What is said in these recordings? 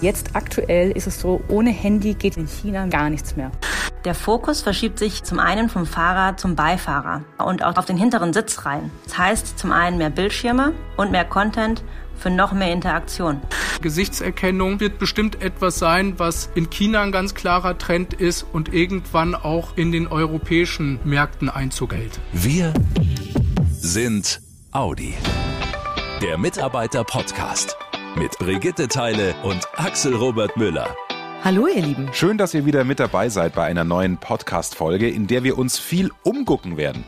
Jetzt aktuell ist es so, ohne Handy geht in China gar nichts mehr. Der Fokus verschiebt sich zum einen vom Fahrer zum Beifahrer und auch auf den hinteren Sitz rein. Das heißt zum einen mehr Bildschirme und mehr Content für noch mehr Interaktion. Gesichtserkennung wird bestimmt etwas sein, was in China ein ganz klarer Trend ist und irgendwann auch in den europäischen Märkten Einzug hält. Wir sind Audi. Der Mitarbeiter-Podcast mit Brigitte Teile und Axel Robert Müller. Hallo ihr Lieben. Schön, dass ihr wieder mit dabei seid bei einer neuen Podcast-Folge, in der wir uns viel umgucken werden.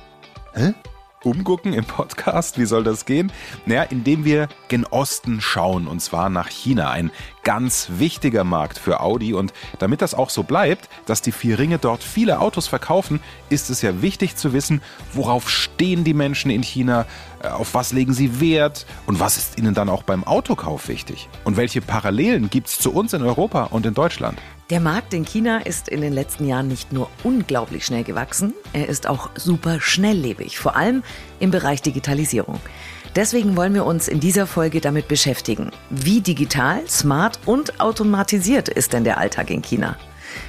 Hä? Umgucken im Podcast? Wie soll das gehen? Naja, indem wir gen Osten schauen, und zwar nach China. Ein ganz wichtiger Markt für Audi. Und damit das auch so bleibt, dass die vier Ringe dort viele Autos verkaufen, ist es ja wichtig zu wissen, worauf stehen die Menschen in China, äh, auf was legen sie Wert und was ist ihnen dann auch beim Autokauf wichtig? Und welche Parallelen gibt es zu uns in Europa und in Deutschland? Der Markt in China ist in den letzten Jahren nicht nur unglaublich schnell gewachsen, er ist auch super schnelllebig, vor allem im Bereich Digitalisierung. Deswegen wollen wir uns in dieser Folge damit beschäftigen. Wie digital, smart und automatisiert ist denn der Alltag in China?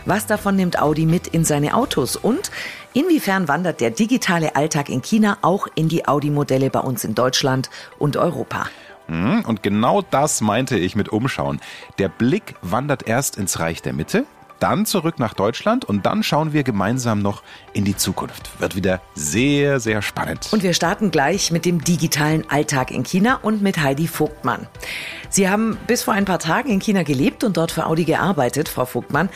Was davon nimmt Audi mit in seine Autos? Und inwiefern wandert der digitale Alltag in China auch in die Audi-Modelle bei uns in Deutschland und Europa? Hm, und genau das meinte ich mit Umschauen. Der Blick wandert erst ins Reich der Mitte, dann zurück nach Deutschland und dann schauen wir gemeinsam noch in die Zukunft. Wird wieder sehr, sehr spannend. Und wir starten gleich mit dem digitalen Alltag in China und mit Heidi Vogtmann. Sie haben bis vor ein paar Tagen in China gelebt und dort für Audi gearbeitet, Frau Vogtmann.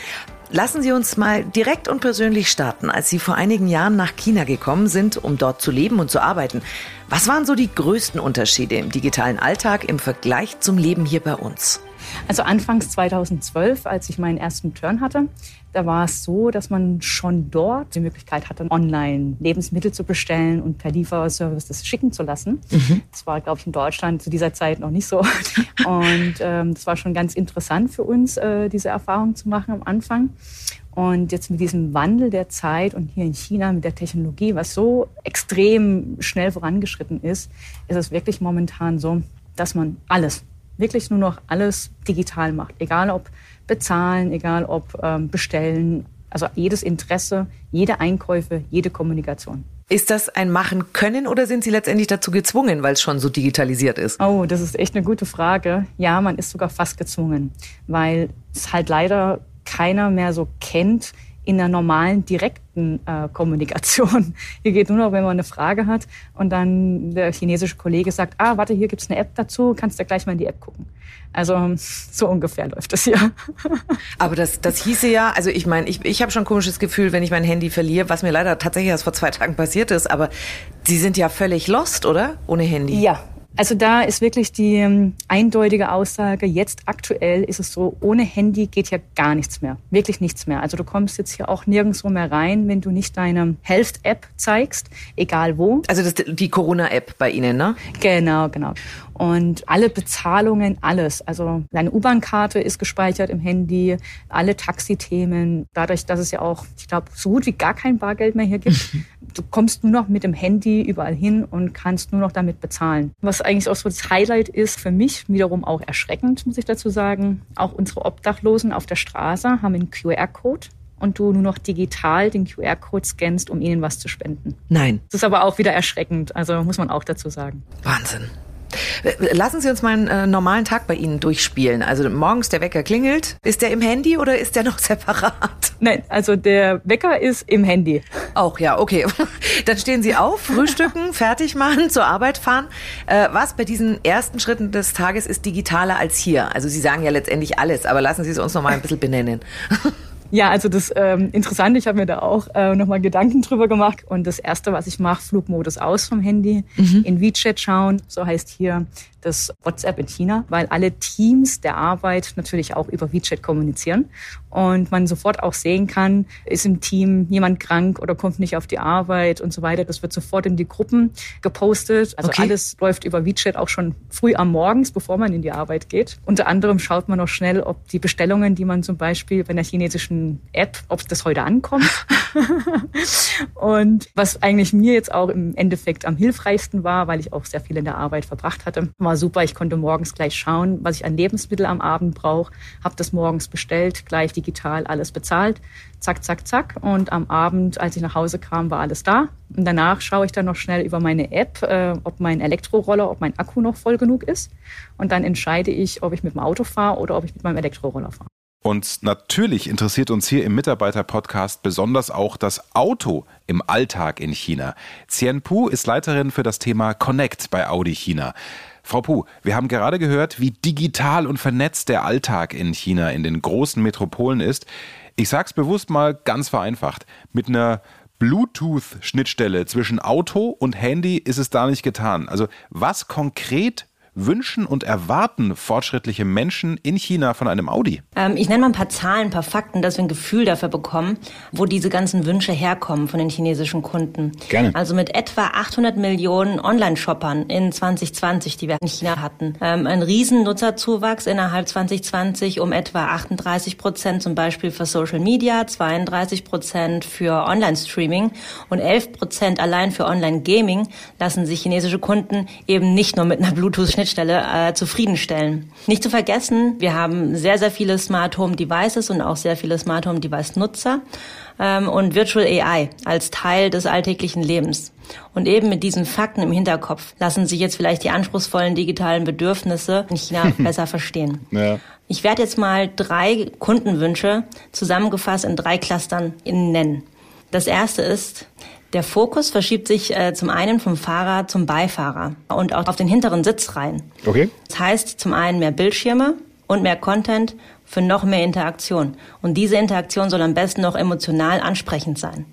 Lassen Sie uns mal direkt und persönlich starten. Als Sie vor einigen Jahren nach China gekommen sind, um dort zu leben und zu arbeiten, was waren so die größten Unterschiede im digitalen Alltag im Vergleich zum Leben hier bei uns? Also anfangs 2012, als ich meinen ersten Turn hatte, da war es so, dass man schon dort die Möglichkeit hatte, online Lebensmittel zu bestellen und per Lieferservice das schicken zu lassen. Mhm. Das war, glaube ich, in Deutschland zu dieser Zeit noch nicht so. Und ähm, das war schon ganz interessant für uns, äh, diese Erfahrung zu machen am Anfang. Und jetzt mit diesem Wandel der Zeit und hier in China mit der Technologie, was so extrem schnell vorangeschritten ist, ist es wirklich momentan so, dass man alles, wirklich nur noch alles digital macht. Egal ob bezahlen, egal ob ähm, bestellen, also jedes Interesse, jede Einkäufe, jede Kommunikation. Ist das ein Machen können oder sind Sie letztendlich dazu gezwungen, weil es schon so digitalisiert ist? Oh, das ist echt eine gute Frage. Ja, man ist sogar fast gezwungen, weil es halt leider keiner mehr so kennt, in der normalen direkten äh, Kommunikation. Hier geht nur noch, wenn man eine Frage hat und dann der chinesische Kollege sagt, ah, warte, hier gibt's eine App dazu, kannst du gleich mal in die App gucken. Also so ungefähr läuft das hier. Aber das, das hieße ja, also ich meine, ich, ich habe schon ein komisches Gefühl, wenn ich mein Handy verliere, was mir leider tatsächlich erst vor zwei Tagen passiert ist, aber Sie sind ja völlig lost, oder? Ohne Handy. Ja, also da ist wirklich die ähm, eindeutige Aussage, jetzt aktuell ist es so, ohne Handy geht ja gar nichts mehr. Wirklich nichts mehr. Also du kommst jetzt hier auch nirgendwo mehr rein, wenn du nicht deine Health-App zeigst, egal wo. Also das die Corona-App bei Ihnen, ne? Genau, genau. Und alle Bezahlungen, alles. Also deine U-Bahn-Karte ist gespeichert im Handy, alle Taxithemen. Dadurch, dass es ja auch, ich glaube, so gut wie gar kein Bargeld mehr hier gibt, du kommst nur noch mit dem Handy überall hin und kannst nur noch damit bezahlen. Was eigentlich auch so das Highlight ist für mich, wiederum auch erschreckend, muss ich dazu sagen. Auch unsere Obdachlosen auf der Straße haben einen QR-Code und du nur noch digital den QR-Code scannst, um ihnen was zu spenden. Nein. Das ist aber auch wieder erschreckend, also muss man auch dazu sagen. Wahnsinn. Lassen Sie uns mal einen äh, normalen Tag bei Ihnen durchspielen. Also morgens der Wecker klingelt. Ist der im Handy oder ist der noch separat? Nein, also der Wecker ist im Handy. Auch ja, okay. Dann stehen Sie auf, frühstücken, fertig machen, zur Arbeit fahren. Äh, was bei diesen ersten Schritten des Tages ist digitaler als hier? Also Sie sagen ja letztendlich alles, aber lassen Sie es uns noch mal ein bisschen benennen. Ja, also das ähm, Interessante, ich habe mir da auch äh, nochmal Gedanken drüber gemacht. Und das Erste, was ich mache, Flugmodus aus vom Handy, mhm. in WeChat schauen. So heißt hier das WhatsApp in China, weil alle Teams der Arbeit natürlich auch über WeChat kommunizieren und man sofort auch sehen kann, ist im Team jemand krank oder kommt nicht auf die Arbeit und so weiter. Das wird sofort in die Gruppen gepostet. Also okay. alles läuft über WeChat auch schon früh am Morgens, bevor man in die Arbeit geht. Unter anderem schaut man auch schnell, ob die Bestellungen, die man zum Beispiel bei einer chinesischen App, ob das heute ankommt und was eigentlich mir jetzt auch im Endeffekt am hilfreichsten war, weil ich auch sehr viel in der Arbeit verbracht hatte, war super. Ich konnte morgens gleich schauen, was ich an Lebensmittel am Abend brauche, habe das morgens bestellt, gleich digital alles bezahlt, zack, zack, zack. Und am Abend, als ich nach Hause kam, war alles da. Und danach schaue ich dann noch schnell über meine App, äh, ob mein Elektroroller, ob mein Akku noch voll genug ist. Und dann entscheide ich, ob ich mit dem Auto fahre oder ob ich mit meinem Elektroroller fahre. Und natürlich interessiert uns hier im Mitarbeiter-Podcast besonders auch das Auto im Alltag in China. Xian Pu ist Leiterin für das Thema Connect bei Audi China. Frau Pu, wir haben gerade gehört, wie digital und vernetzt der Alltag in China in den großen Metropolen ist. Ich sage es bewusst mal ganz vereinfacht. Mit einer Bluetooth-Schnittstelle zwischen Auto und Handy ist es da nicht getan. Also was konkret wünschen und erwarten fortschrittliche Menschen in China von einem Audi? Ähm, ich nenne mal ein paar Zahlen, ein paar Fakten, dass wir ein Gefühl dafür bekommen, wo diese ganzen Wünsche herkommen von den chinesischen Kunden. Gerne. Also mit etwa 800 Millionen Online-Shoppern in 2020, die wir in China hatten. Ähm, ein riesen Nutzerzuwachs innerhalb 2020 um etwa 38 Prozent zum Beispiel für Social Media, 32 Prozent für Online-Streaming und 11 Prozent allein für Online-Gaming lassen sich chinesische Kunden eben nicht nur mit einer Bluetooth-Schnittstelle Schnittstelle äh, zufriedenstellen. Nicht zu vergessen, wir haben sehr, sehr viele Smart Home Devices und auch sehr viele Smart Home Device Nutzer ähm, und Virtual AI als Teil des alltäglichen Lebens. Und eben mit diesen Fakten im Hinterkopf lassen sich jetzt vielleicht die anspruchsvollen digitalen Bedürfnisse in China besser verstehen. Ja. Ich werde jetzt mal drei Kundenwünsche zusammengefasst in drei Clustern nennen. Das erste ist, der Fokus verschiebt sich äh, zum einen vom Fahrer zum Beifahrer und auch auf den hinteren Sitz rein. Okay. Das heißt zum einen mehr Bildschirme und mehr Content für noch mehr Interaktion. Und diese Interaktion soll am besten noch emotional ansprechend sein.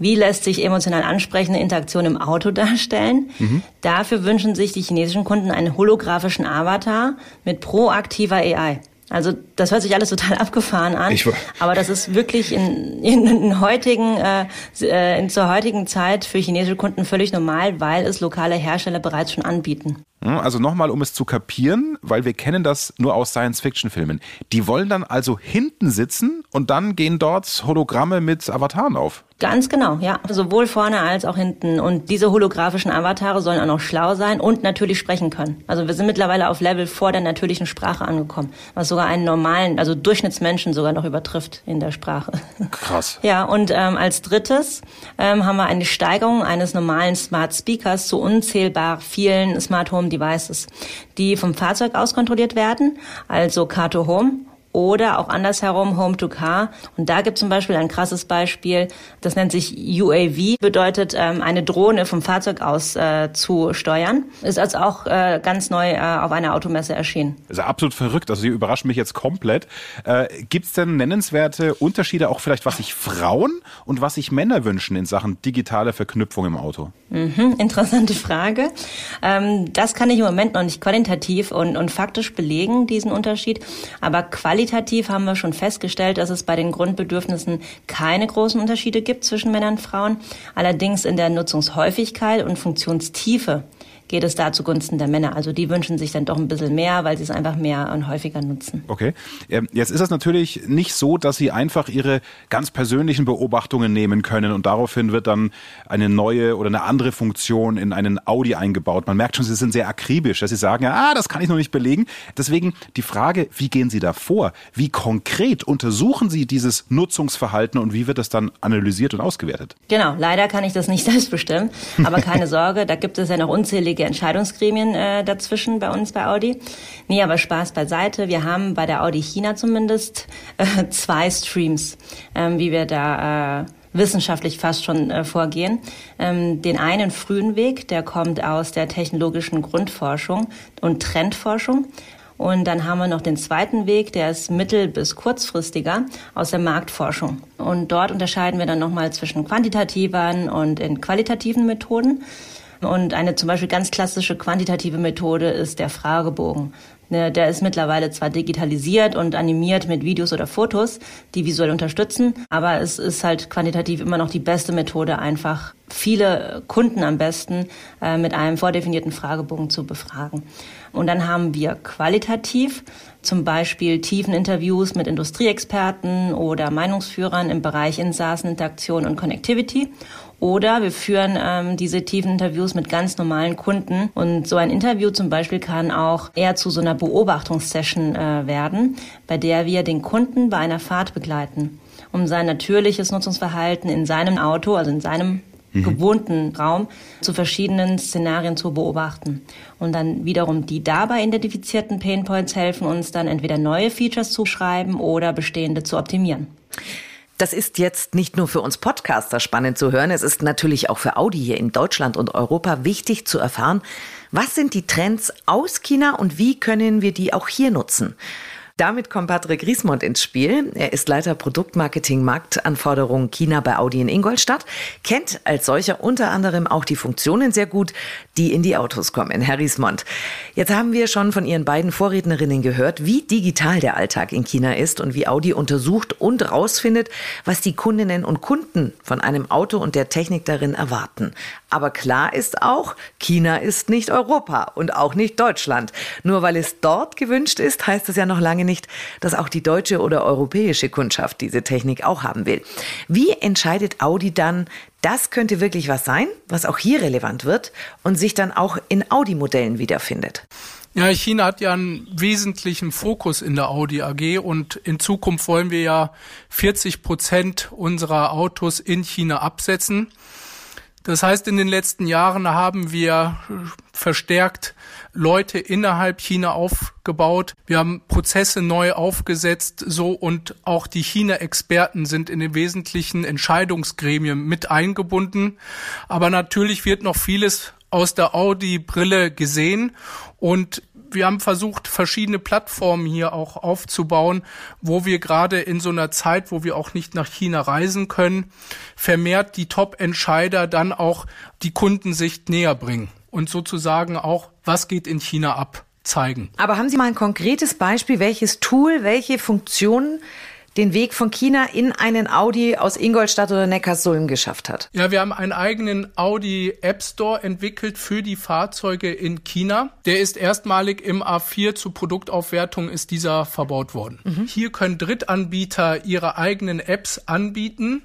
Wie lässt sich emotional ansprechende Interaktion im Auto darstellen? Mhm. Dafür wünschen sich die chinesischen Kunden einen holographischen Avatar mit proaktiver AI. Also das hört sich alles total abgefahren an, ich, aber das ist wirklich in, in, in heutigen, äh, äh, in zur heutigen Zeit für chinesische Kunden völlig normal, weil es lokale Hersteller bereits schon anbieten. Also nochmal, um es zu kapieren, weil wir kennen das nur aus Science-Fiction-Filmen. Die wollen dann also hinten sitzen und dann gehen dort Hologramme mit Avataren auf. Ganz genau, ja. Sowohl vorne als auch hinten. Und diese holographischen Avatare sollen auch noch schlau sein und natürlich sprechen können. Also wir sind mittlerweile auf Level vor der natürlichen Sprache angekommen, was sogar einen normalen, also Durchschnittsmenschen sogar noch übertrifft in der Sprache. Krass. Ja, und ähm, als drittes ähm, haben wir eine Steigerung eines normalen Smart Speakers zu unzählbar vielen Smart Home Devices, die vom Fahrzeug aus kontrolliert werden, also Car to Home oder auch andersherum Home to Car. Und da gibt es zum Beispiel ein krasses Beispiel, das nennt sich UAV, bedeutet ähm, eine Drohne vom Fahrzeug aus äh, zu steuern. Ist also auch äh, ganz neu äh, auf einer Automesse erschienen. Das ist absolut verrückt, also Sie überraschen mich jetzt komplett. Äh, gibt es denn nennenswerte Unterschiede auch vielleicht, was sich Frauen und was sich Männer wünschen in Sachen digitale Verknüpfung im Auto? Mhm, interessante Frage. Ähm, das kann ich im Moment noch nicht qualitativ und, und faktisch belegen, diesen Unterschied. Aber qualitativ Qualitativ haben wir schon festgestellt, dass es bei den Grundbedürfnissen keine großen Unterschiede gibt zwischen Männern und Frauen. Allerdings in der Nutzungshäufigkeit und Funktionstiefe geht es da zugunsten der Männer. Also die wünschen sich dann doch ein bisschen mehr, weil sie es einfach mehr und häufiger nutzen. Okay. Ähm, jetzt ist es natürlich nicht so, dass sie einfach ihre ganz persönlichen Beobachtungen nehmen können und daraufhin wird dann eine neue oder eine andere Funktion in einen Audi eingebaut. Man merkt schon, sie sind sehr akribisch, dass sie sagen, ah, das kann ich noch nicht belegen. Deswegen die Frage, wie gehen Sie da vor? Wie konkret untersuchen Sie dieses Nutzungsverhalten und wie wird das dann analysiert und ausgewertet? Genau, leider kann ich das nicht selbst bestimmen, aber keine Sorge, da gibt es ja noch unzählige unzählige Entscheidungsgremien äh, dazwischen bei uns bei Audi. Nee, aber Spaß beiseite. Wir haben bei der Audi China zumindest äh, zwei Streams, ähm, wie wir da äh, wissenschaftlich fast schon äh, vorgehen. Ähm, den einen frühen Weg, der kommt aus der technologischen Grundforschung und Trendforschung. Und dann haben wir noch den zweiten Weg, der ist mittel- bis kurzfristiger aus der Marktforschung. Und dort unterscheiden wir dann nochmal zwischen quantitativen und in qualitativen Methoden. Und eine zum Beispiel ganz klassische quantitative Methode ist der Fragebogen. Ne, der ist mittlerweile zwar digitalisiert und animiert mit Videos oder Fotos, die visuell unterstützen, aber es ist halt quantitativ immer noch die beste Methode, einfach viele Kunden am besten äh, mit einem vordefinierten Fragebogen zu befragen. Und dann haben wir qualitativ zum Beispiel tiefen Interviews mit Industrieexperten oder Meinungsführern im Bereich Insassen-Interaktion und Connectivity. Oder wir führen ähm, diese tiefen Interviews mit ganz normalen Kunden. Und so ein Interview zum Beispiel kann auch eher zu so einer Beobachtungssession äh, werden, bei der wir den Kunden bei einer Fahrt begleiten, um sein natürliches Nutzungsverhalten in seinem Auto, also in seinem mhm. gewohnten Raum zu verschiedenen Szenarien zu beobachten. Und dann wiederum die dabei identifizierten Painpoints helfen uns dann entweder neue Features zu schreiben oder bestehende zu optimieren. Das ist jetzt nicht nur für uns Podcaster spannend zu hören, es ist natürlich auch für Audi hier in Deutschland und Europa wichtig zu erfahren, was sind die Trends aus China und wie können wir die auch hier nutzen. Damit kommt Patrick Riesmond ins Spiel. Er ist Leiter Produktmarketing Marktanforderungen China bei Audi in Ingolstadt, kennt als solcher unter anderem auch die Funktionen sehr gut, die in die Autos kommen. Herr Riesmond, jetzt haben wir schon von Ihren beiden Vorrednerinnen gehört, wie digital der Alltag in China ist und wie Audi untersucht und rausfindet, was die Kundinnen und Kunden von einem Auto und der Technik darin erwarten. Aber klar ist auch, China ist nicht Europa und auch nicht Deutschland. Nur weil es dort gewünscht ist, heißt es ja noch lange nicht, dass auch die deutsche oder europäische Kundschaft diese Technik auch haben will. Wie entscheidet Audi dann, das könnte wirklich was sein, was auch hier relevant wird und sich dann auch in Audi-Modellen wiederfindet? Ja, China hat ja einen wesentlichen Fokus in der Audi AG und in Zukunft wollen wir ja 40 Prozent unserer Autos in China absetzen. Das heißt, in den letzten Jahren haben wir verstärkt Leute innerhalb China aufgebaut. Wir haben Prozesse neu aufgesetzt, so und auch die China-Experten sind in den wesentlichen Entscheidungsgremien mit eingebunden. Aber natürlich wird noch vieles aus der Audi-Brille gesehen und wir haben versucht, verschiedene Plattformen hier auch aufzubauen, wo wir gerade in so einer Zeit, wo wir auch nicht nach China reisen können, vermehrt die Top-Entscheider dann auch die Kundensicht näher bringen und sozusagen auch, was geht in China ab, zeigen. Aber haben Sie mal ein konkretes Beispiel, welches Tool, welche Funktionen den Weg von China in einen Audi aus Ingolstadt oder Neckarsulm geschafft hat. Ja, wir haben einen eigenen Audi App Store entwickelt für die Fahrzeuge in China. Der ist erstmalig im A4 zur Produktaufwertung ist dieser verbaut worden. Mhm. Hier können Drittanbieter ihre eigenen Apps anbieten,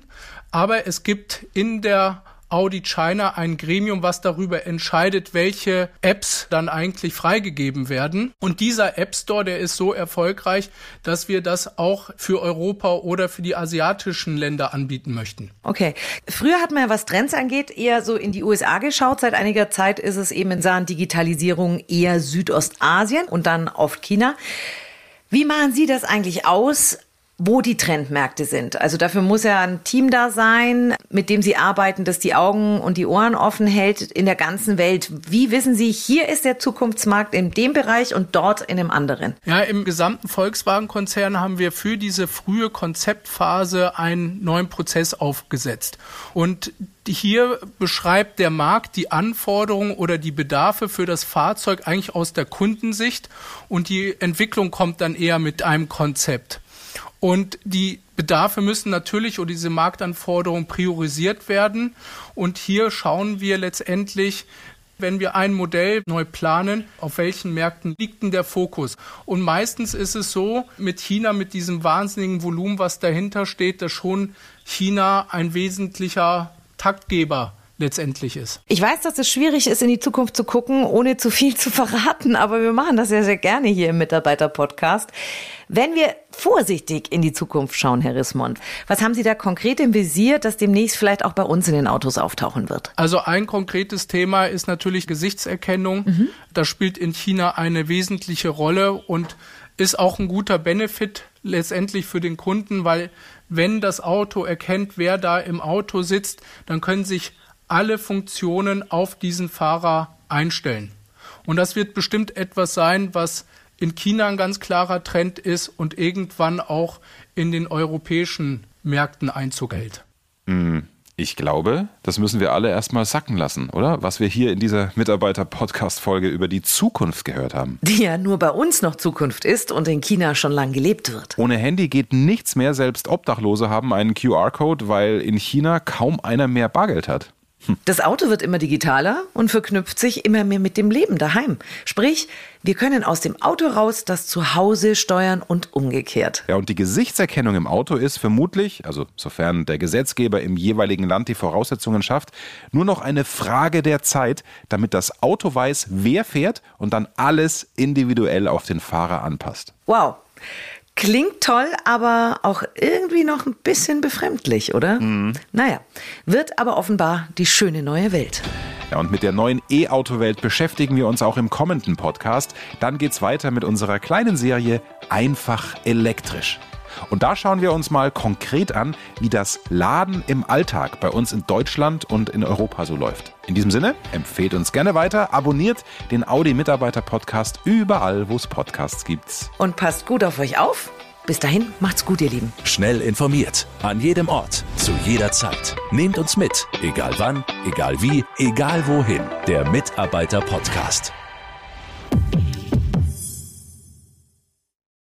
aber es gibt in der Audi China ein Gremium, was darüber entscheidet, welche Apps dann eigentlich freigegeben werden. Und dieser App Store, der ist so erfolgreich, dass wir das auch für Europa oder für die asiatischen Länder anbieten möchten. Okay. Früher hat man ja, was Trends angeht, eher so in die USA geschaut. Seit einiger Zeit ist es eben in Sachen Digitalisierung eher Südostasien und dann oft China. Wie machen Sie das eigentlich aus? Wo die Trendmärkte sind. Also dafür muss ja ein Team da sein, mit dem Sie arbeiten, das die Augen und die Ohren offen hält in der ganzen Welt. Wie wissen Sie, hier ist der Zukunftsmarkt in dem Bereich und dort in dem anderen? Ja, im gesamten Volkswagen-Konzern haben wir für diese frühe Konzeptphase einen neuen Prozess aufgesetzt. Und hier beschreibt der Markt die Anforderungen oder die Bedarfe für das Fahrzeug eigentlich aus der Kundensicht und die Entwicklung kommt dann eher mit einem Konzept. Und die Bedarfe müssen natürlich oder diese Marktanforderungen priorisiert werden. Und hier schauen wir letztendlich, wenn wir ein Modell neu planen, auf welchen Märkten liegt denn der Fokus? Und meistens ist es so, mit China, mit diesem wahnsinnigen Volumen, was dahinter steht, dass schon China ein wesentlicher Taktgeber letztendlich ist. Ich weiß, dass es schwierig ist, in die Zukunft zu gucken, ohne zu viel zu verraten, aber wir machen das ja sehr gerne hier im Mitarbeiter-Podcast. Wenn wir vorsichtig in die Zukunft schauen, Herr Rissmond, was haben Sie da konkret im Visier, das demnächst vielleicht auch bei uns in den Autos auftauchen wird? Also ein konkretes Thema ist natürlich Gesichtserkennung. Mhm. Das spielt in China eine wesentliche Rolle und ist auch ein guter Benefit letztendlich für den Kunden, weil wenn das Auto erkennt, wer da im Auto sitzt, dann können sich alle Funktionen auf diesen Fahrer einstellen. Und das wird bestimmt etwas sein, was in China ein ganz klarer Trend ist und irgendwann auch in den europäischen Märkten Einzug hält. Hm, ich glaube, das müssen wir alle erstmal sacken lassen, oder? Was wir hier in dieser Mitarbeiter-Podcast-Folge über die Zukunft gehört haben. Die ja nur bei uns noch Zukunft ist und in China schon lang gelebt wird. Ohne Handy geht nichts mehr. Selbst Obdachlose haben einen QR-Code, weil in China kaum einer mehr Bargeld hat. Das Auto wird immer digitaler und verknüpft sich immer mehr mit dem Leben daheim. Sprich, wir können aus dem Auto raus das Zuhause steuern und umgekehrt. Ja, und die Gesichtserkennung im Auto ist vermutlich, also sofern der Gesetzgeber im jeweiligen Land die Voraussetzungen schafft, nur noch eine Frage der Zeit, damit das Auto weiß, wer fährt und dann alles individuell auf den Fahrer anpasst. Wow. Klingt toll, aber auch irgendwie noch ein bisschen befremdlich, oder? Mhm. Naja, wird aber offenbar die schöne neue Welt. Ja, und mit der neuen E-Auto-Welt beschäftigen wir uns auch im kommenden Podcast. Dann geht's weiter mit unserer kleinen Serie Einfach elektrisch. Und da schauen wir uns mal konkret an, wie das Laden im Alltag bei uns in Deutschland und in Europa so läuft. In diesem Sinne, empfehlt uns gerne weiter, abonniert den Audi Mitarbeiter Podcast überall, wo es Podcasts gibt. Und passt gut auf euch auf. Bis dahin, macht's gut, ihr Lieben. Schnell informiert, an jedem Ort, zu jeder Zeit. Nehmt uns mit, egal wann, egal wie, egal wohin. Der Mitarbeiter Podcast.